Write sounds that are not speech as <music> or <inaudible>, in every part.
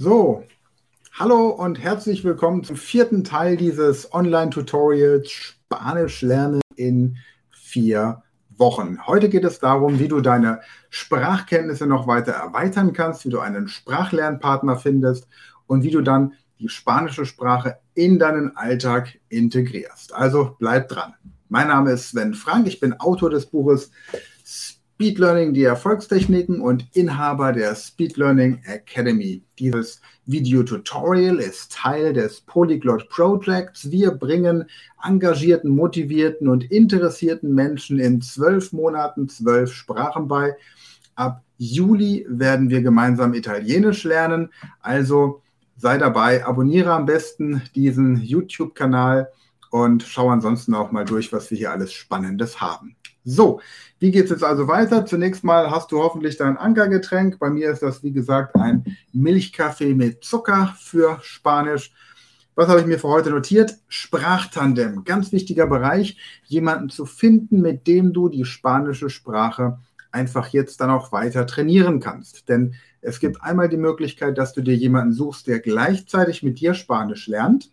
So, hallo und herzlich willkommen zum vierten Teil dieses Online-Tutorials Spanisch lernen in vier Wochen. Heute geht es darum, wie du deine Sprachkenntnisse noch weiter erweitern kannst, wie du einen Sprachlernpartner findest und wie du dann die spanische Sprache in deinen Alltag integrierst. Also bleib dran. Mein Name ist Sven Frank, ich bin Autor des Buches Speed Learning, die Erfolgstechniken und Inhaber der Speed Learning Academy. Dieses Video-Tutorial ist Teil des Polyglot Projects. Wir bringen engagierten, motivierten und interessierten Menschen in zwölf Monaten zwölf Sprachen bei. Ab Juli werden wir gemeinsam Italienisch lernen. Also sei dabei, abonniere am besten diesen YouTube-Kanal und schau ansonsten auch mal durch, was wir hier alles Spannendes haben. So, wie geht es jetzt also weiter? Zunächst mal hast du hoffentlich dein Ankergetränk. Bei mir ist das, wie gesagt, ein Milchkaffee mit Zucker für Spanisch. Was habe ich mir für heute notiert? Sprachtandem, ganz wichtiger Bereich, jemanden zu finden, mit dem du die spanische Sprache einfach jetzt dann auch weiter trainieren kannst. Denn es gibt einmal die Möglichkeit, dass du dir jemanden suchst, der gleichzeitig mit dir Spanisch lernt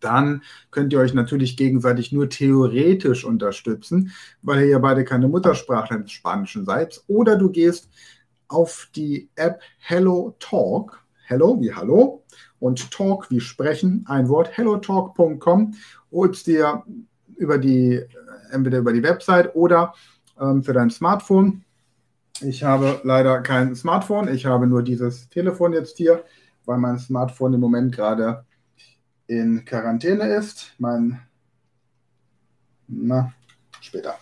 dann könnt ihr euch natürlich gegenseitig nur theoretisch unterstützen, weil ihr ja beide keine Muttersprachler des Spanischen seid. Oder du gehst auf die App Hello Talk, Hello wie Hallo und Talk wie Sprechen, ein Wort, hellotalk.com, holst dir über die, entweder über die Website oder ähm, für dein Smartphone. Ich habe leider kein Smartphone, ich habe nur dieses Telefon jetzt hier, weil mein Smartphone im Moment gerade in Quarantäne ist. Mein, na, später.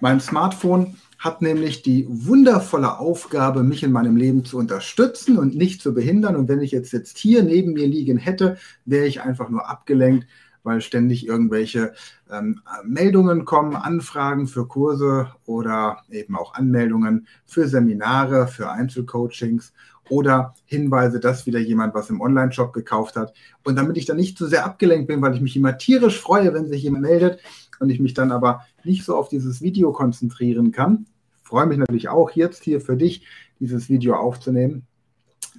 Mein Smartphone hat nämlich die wundervolle Aufgabe, mich in meinem Leben zu unterstützen und nicht zu behindern. Und wenn ich jetzt, jetzt hier neben mir liegen hätte, wäre ich einfach nur abgelenkt, weil ständig irgendwelche ähm, Meldungen kommen, Anfragen für Kurse oder eben auch Anmeldungen für Seminare, für Einzelcoachings oder Hinweise, dass wieder jemand was im Online-Shop gekauft hat. Und damit ich dann nicht zu sehr abgelenkt bin, weil ich mich immer tierisch freue, wenn sich jemand meldet und ich mich dann aber nicht so auf dieses Video konzentrieren kann, freue mich natürlich auch jetzt hier für dich, dieses Video aufzunehmen.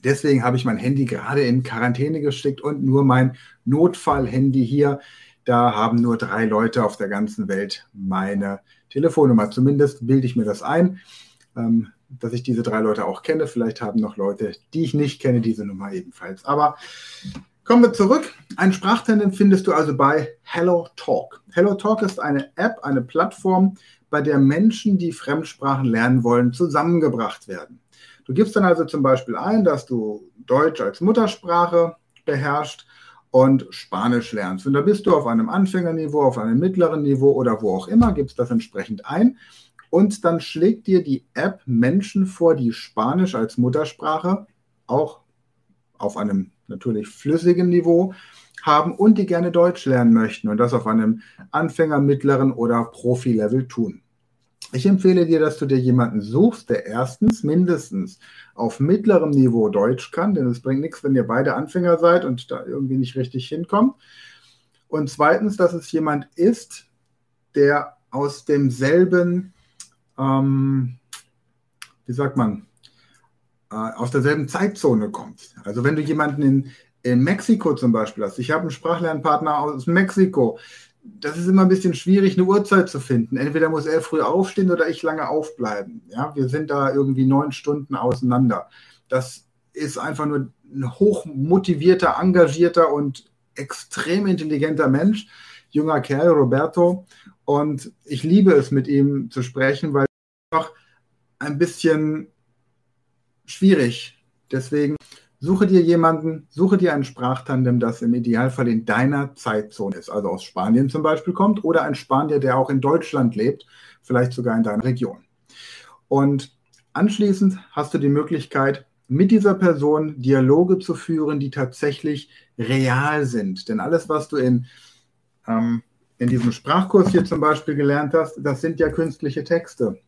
Deswegen habe ich mein Handy gerade in Quarantäne gesteckt und nur mein Notfall-Handy hier. Da haben nur drei Leute auf der ganzen Welt meine Telefonnummer. Zumindest bilde ich mir das ein. Ähm, dass ich diese drei Leute auch kenne. Vielleicht haben noch Leute, die ich nicht kenne, diese Nummer ebenfalls. Aber kommen wir zurück. Ein Sprachtandem findest du also bei Hello Talk. Hello Talk ist eine App, eine Plattform, bei der Menschen, die Fremdsprachen lernen wollen, zusammengebracht werden. Du gibst dann also zum Beispiel ein, dass du Deutsch als Muttersprache beherrschst und Spanisch lernst. Und da bist du auf einem Anfängerniveau, auf einem mittleren Niveau oder wo auch immer, gibst das entsprechend ein und dann schlägt dir die App Menschen vor, die Spanisch als Muttersprache auch auf einem natürlich flüssigen Niveau haben und die gerne Deutsch lernen möchten und das auf einem Anfänger, mittleren oder Profi-Level tun. Ich empfehle dir, dass du dir jemanden suchst, der erstens mindestens auf mittlerem Niveau Deutsch kann, denn es bringt nichts, wenn ihr beide Anfänger seid und da irgendwie nicht richtig hinkommt. Und zweitens, dass es jemand ist, der aus demselben ähm, wie sagt man, äh, aus derselben Zeitzone kommt. Also wenn du jemanden in, in Mexiko zum Beispiel hast, ich habe einen Sprachlernpartner aus Mexiko, das ist immer ein bisschen schwierig, eine Uhrzeit zu finden. Entweder muss er früh aufstehen oder ich lange aufbleiben. Ja, wir sind da irgendwie neun Stunden auseinander. Das ist einfach nur ein hochmotivierter, engagierter und extrem intelligenter Mensch, junger Kerl, Roberto. Und ich liebe es, mit ihm zu sprechen, weil einfach ein bisschen schwierig. Deswegen suche dir jemanden, suche dir ein Sprachtandem, das im Idealfall in deiner Zeitzone ist, also aus Spanien zum Beispiel kommt oder ein Spanier, der auch in Deutschland lebt, vielleicht sogar in deiner Region. Und anschließend hast du die Möglichkeit, mit dieser Person Dialoge zu führen, die tatsächlich real sind. Denn alles, was du in, ähm, in diesem Sprachkurs hier zum Beispiel gelernt hast, das sind ja künstliche Texte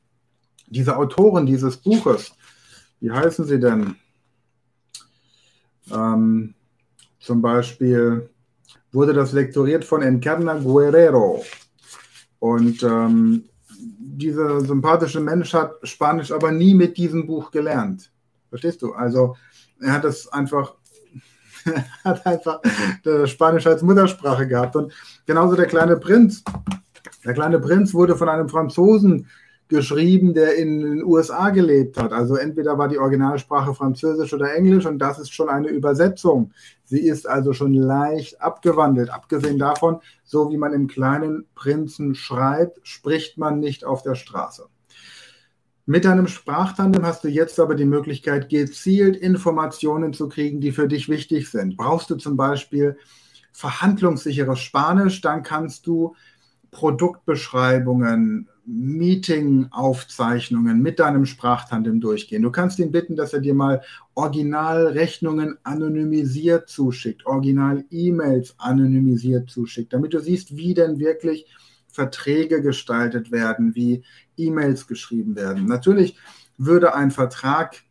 diese Autoren dieses Buches, wie heißen sie denn? Ähm, zum Beispiel wurde das lektoriert von Encarna Guerrero. Und ähm, dieser sympathische Mensch hat Spanisch aber nie mit diesem Buch gelernt. Verstehst du? Also er hat das einfach, <laughs> hat einfach Spanisch als Muttersprache gehabt. Und genauso der kleine Prinz. Der kleine Prinz wurde von einem Franzosen geschrieben, der in den USA gelebt hat. Also entweder war die Originalsprache Französisch oder Englisch und das ist schon eine Übersetzung. Sie ist also schon leicht abgewandelt. Abgesehen davon, so wie man im kleinen Prinzen schreibt, spricht man nicht auf der Straße. Mit deinem Sprachtandem hast du jetzt aber die Möglichkeit, gezielt Informationen zu kriegen, die für dich wichtig sind. Brauchst du zum Beispiel verhandlungssicheres Spanisch, dann kannst du Produktbeschreibungen, Meeting-Aufzeichnungen mit deinem Sprachtandem durchgehen. Du kannst ihn bitten, dass er dir mal Originalrechnungen anonymisiert zuschickt, Original-E-Mails anonymisiert zuschickt, damit du siehst, wie denn wirklich Verträge gestaltet werden, wie E-Mails geschrieben werden. Natürlich würde ein Vertrag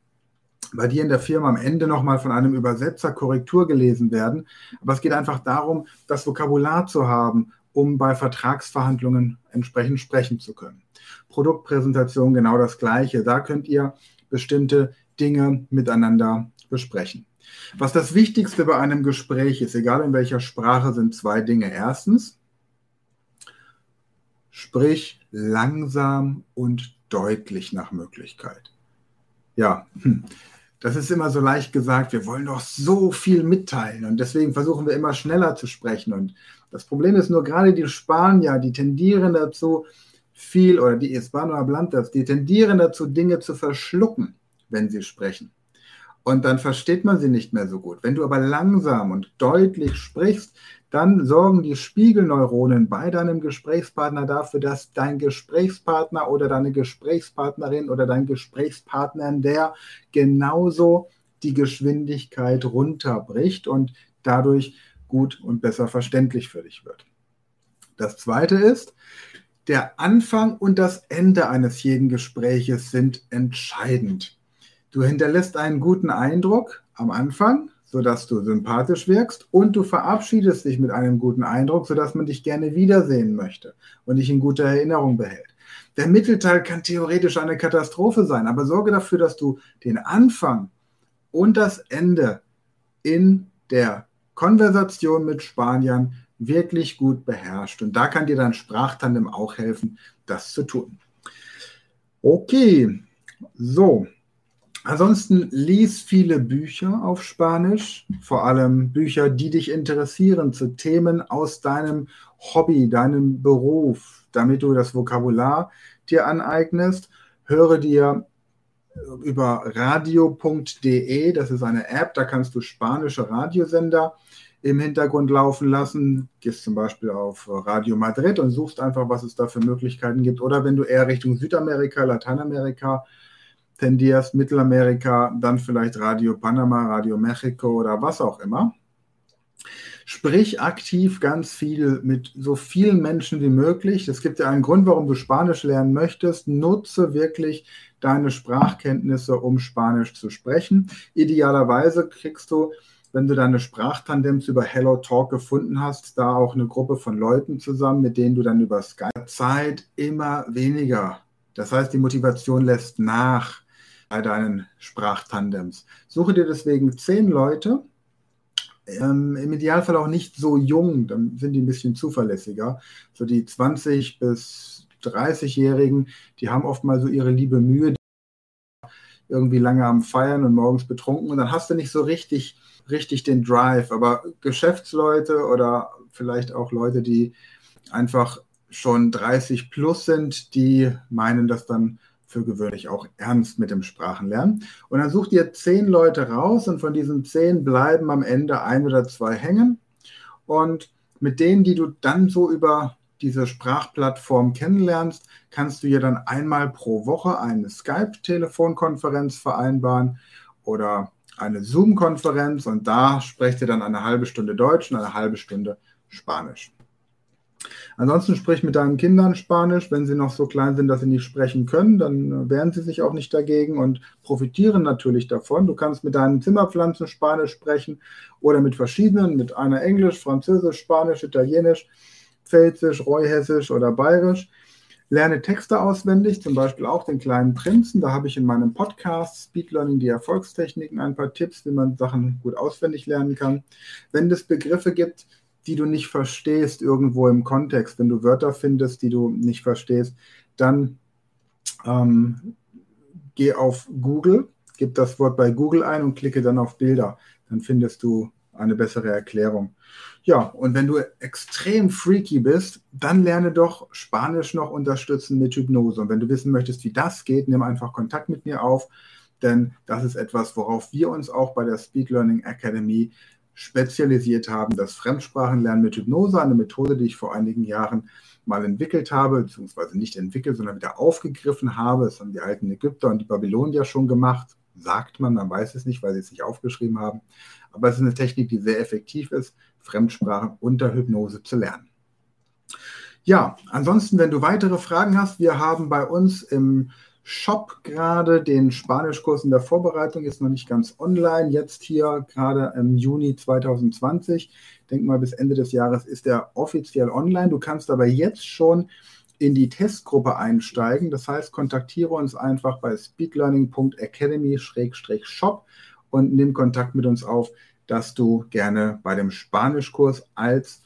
bei dir in der Firma am Ende nochmal von einem Übersetzer Korrektur gelesen werden. Aber es geht einfach darum, das Vokabular zu haben um bei Vertragsverhandlungen entsprechend sprechen zu können. Produktpräsentation genau das gleiche. Da könnt ihr bestimmte Dinge miteinander besprechen. Was das Wichtigste bei einem Gespräch ist, egal in welcher Sprache, sind zwei Dinge. Erstens, sprich langsam und deutlich nach Möglichkeit. Ja, hm. das ist immer so leicht gesagt, wir wollen doch so viel mitteilen und deswegen versuchen wir immer schneller zu sprechen und das Problem ist nur gerade die Spanier, die tendieren dazu, viel, oder die Hispanohablantes, die tendieren dazu, Dinge zu verschlucken, wenn sie sprechen. Und dann versteht man sie nicht mehr so gut. Wenn du aber langsam und deutlich sprichst, dann sorgen die Spiegelneuronen bei deinem Gesprächspartner dafür, dass dein Gesprächspartner oder deine Gesprächspartnerin oder dein Gesprächspartner der genauso die Geschwindigkeit runterbricht und dadurch gut und besser verständlich für dich wird. Das zweite ist, der Anfang und das Ende eines jeden Gespräches sind entscheidend. Du hinterlässt einen guten Eindruck am Anfang, sodass du sympathisch wirkst und du verabschiedest dich mit einem guten Eindruck, sodass man dich gerne wiedersehen möchte und dich in guter Erinnerung behält. Der Mittelteil kann theoretisch eine Katastrophe sein, aber sorge dafür, dass du den Anfang und das Ende in der Konversation mit Spaniern wirklich gut beherrscht. Und da kann dir dein Sprachtandem auch helfen, das zu tun. Okay, so. Ansonsten lies viele Bücher auf Spanisch, vor allem Bücher, die dich interessieren zu Themen aus deinem Hobby, deinem Beruf, damit du das Vokabular dir aneignest. Höre dir über radio.de, das ist eine App, da kannst du spanische Radiosender im Hintergrund laufen lassen. Gehst zum Beispiel auf Radio Madrid und suchst einfach, was es da für Möglichkeiten gibt. Oder wenn du eher Richtung Südamerika, Lateinamerika tendierst, Mittelamerika, dann vielleicht Radio Panama, Radio Mexiko oder was auch immer. Sprich aktiv ganz viel mit so vielen Menschen wie möglich. Es gibt ja einen Grund, warum du Spanisch lernen möchtest. Nutze wirklich deine Sprachkenntnisse, um Spanisch zu sprechen. Idealerweise kriegst du, wenn du deine Sprachtandems über Hello Talk gefunden hast, da auch eine Gruppe von Leuten zusammen, mit denen du dann über Skype Zeit immer weniger. Das heißt, die Motivation lässt nach deinen Sprachtandems. Suche dir deswegen zehn Leute, ähm, Im Idealfall auch nicht so jung, dann sind die ein bisschen zuverlässiger. So die 20 bis 30-Jährigen, die haben oft mal so ihre liebe Mühe, irgendwie lange am Feiern und morgens betrunken und dann hast du nicht so richtig, richtig den Drive. Aber Geschäftsleute oder vielleicht auch Leute, die einfach schon 30 plus sind, die meinen das dann für gewöhnlich auch ernst mit dem Sprachenlernen. Und dann such dir zehn Leute raus und von diesen zehn bleiben am Ende ein oder zwei hängen. Und mit denen, die du dann so über diese Sprachplattform kennenlernst, kannst du ja dann einmal pro Woche eine Skype-Telefonkonferenz vereinbaren oder eine Zoom-Konferenz und da sprecht ihr dann eine halbe Stunde Deutsch und eine halbe Stunde Spanisch. Ansonsten sprich mit deinen Kindern Spanisch. Wenn sie noch so klein sind, dass sie nicht sprechen können, dann äh, wehren sie sich auch nicht dagegen und profitieren natürlich davon. Du kannst mit deinen Zimmerpflanzen Spanisch sprechen oder mit verschiedenen, mit einer Englisch, Französisch, Spanisch, Italienisch, Pfälzisch, Reuhessisch oder Bayerisch. Lerne Texte auswendig, zum Beispiel auch den kleinen Prinzen. Da habe ich in meinem Podcast Speed Learning die Erfolgstechniken ein paar Tipps, wie man Sachen gut auswendig lernen kann. Wenn es Begriffe gibt, die du nicht verstehst irgendwo im Kontext, wenn du Wörter findest, die du nicht verstehst, dann ähm, geh auf Google, gib das Wort bei Google ein und klicke dann auf Bilder. Dann findest du eine bessere Erklärung. Ja, und wenn du extrem freaky bist, dann lerne doch Spanisch noch unterstützen mit Hypnose. Und wenn du wissen möchtest, wie das geht, nimm einfach Kontakt mit mir auf, denn das ist etwas, worauf wir uns auch bei der Speed Learning Academy spezialisiert haben. Das Fremdsprachenlernen mit Hypnose, eine Methode, die ich vor einigen Jahren mal entwickelt habe, beziehungsweise nicht entwickelt, sondern wieder aufgegriffen habe. Das haben die alten Ägypter und die Babylonier schon gemacht, sagt man, man weiß es nicht, weil sie es nicht aufgeschrieben haben. Aber es ist eine Technik, die sehr effektiv ist, Fremdsprachen unter Hypnose zu lernen. Ja, ansonsten, wenn du weitere Fragen hast, wir haben bei uns im Shop gerade den Spanischkurs in der Vorbereitung, ist noch nicht ganz online, jetzt hier gerade im Juni 2020. Ich denke mal, bis Ende des Jahres ist er offiziell online. Du kannst aber jetzt schon in die Testgruppe einsteigen. Das heißt, kontaktiere uns einfach bei speedlearning.academy-shop und nimm Kontakt mit uns auf, dass du gerne bei dem Spanischkurs als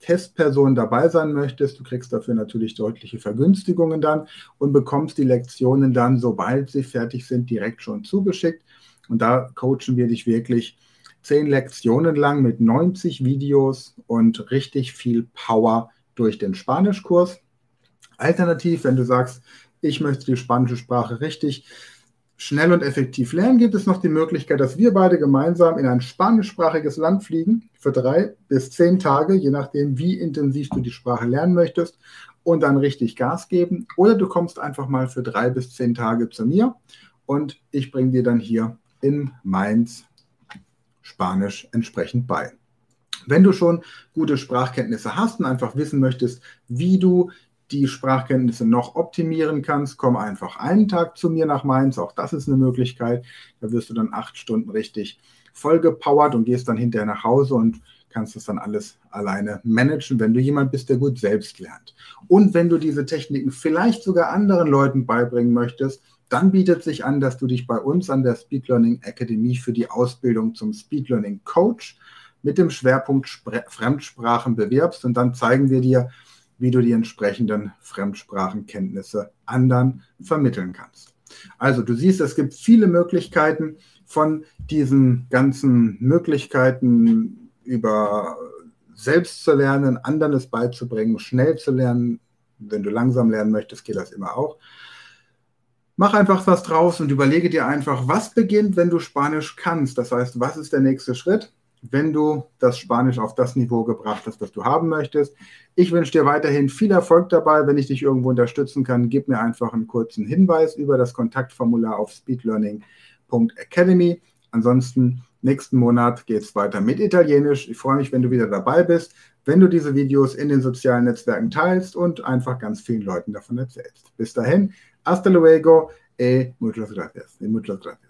Testperson dabei sein möchtest. Du kriegst dafür natürlich deutliche Vergünstigungen dann und bekommst die Lektionen dann, sobald sie fertig sind, direkt schon zugeschickt. Und da coachen wir dich wirklich zehn Lektionen lang mit 90 Videos und richtig viel Power durch den Spanischkurs. Alternativ, wenn du sagst, ich möchte die spanische Sprache richtig schnell und effektiv lernen, gibt es noch die Möglichkeit, dass wir beide gemeinsam in ein spanischsprachiges Land fliegen für drei bis zehn Tage, je nachdem, wie intensiv du die Sprache lernen möchtest und dann richtig Gas geben. Oder du kommst einfach mal für drei bis zehn Tage zu mir und ich bringe dir dann hier in Mainz Spanisch entsprechend bei. Wenn du schon gute Sprachkenntnisse hast und einfach wissen möchtest, wie du die Sprachkenntnisse noch optimieren kannst, komm einfach einen Tag zu mir nach Mainz. Auch das ist eine Möglichkeit. Da wirst du dann acht Stunden richtig vollgepowert und gehst dann hinterher nach Hause und kannst das dann alles alleine managen, wenn du jemand bist, der gut selbst lernt. Und wenn du diese Techniken vielleicht sogar anderen Leuten beibringen möchtest, dann bietet sich an, dass du dich bei uns an der Speed Learning Academy für die Ausbildung zum Speed Learning Coach mit dem Schwerpunkt Spre Fremdsprachen bewirbst und dann zeigen wir dir, wie du die entsprechenden Fremdsprachenkenntnisse anderen vermitteln kannst. Also du siehst, es gibt viele Möglichkeiten von diesen ganzen Möglichkeiten über selbst zu lernen, anderen es beizubringen, schnell zu lernen. Wenn du langsam lernen möchtest, geht das immer auch. Mach einfach was draus und überlege dir einfach, was beginnt, wenn du Spanisch kannst. Das heißt, was ist der nächste Schritt? Wenn du das Spanisch auf das Niveau gebracht hast, das du haben möchtest. Ich wünsche dir weiterhin viel Erfolg dabei. Wenn ich dich irgendwo unterstützen kann, gib mir einfach einen kurzen Hinweis über das Kontaktformular auf speedlearning.academy. Ansonsten nächsten Monat geht es weiter mit Italienisch. Ich freue mich, wenn du wieder dabei bist, wenn du diese Videos in den sozialen Netzwerken teilst und einfach ganz vielen Leuten davon erzählst. Bis dahin, hasta luego e muchas gracias. E muchas gracias.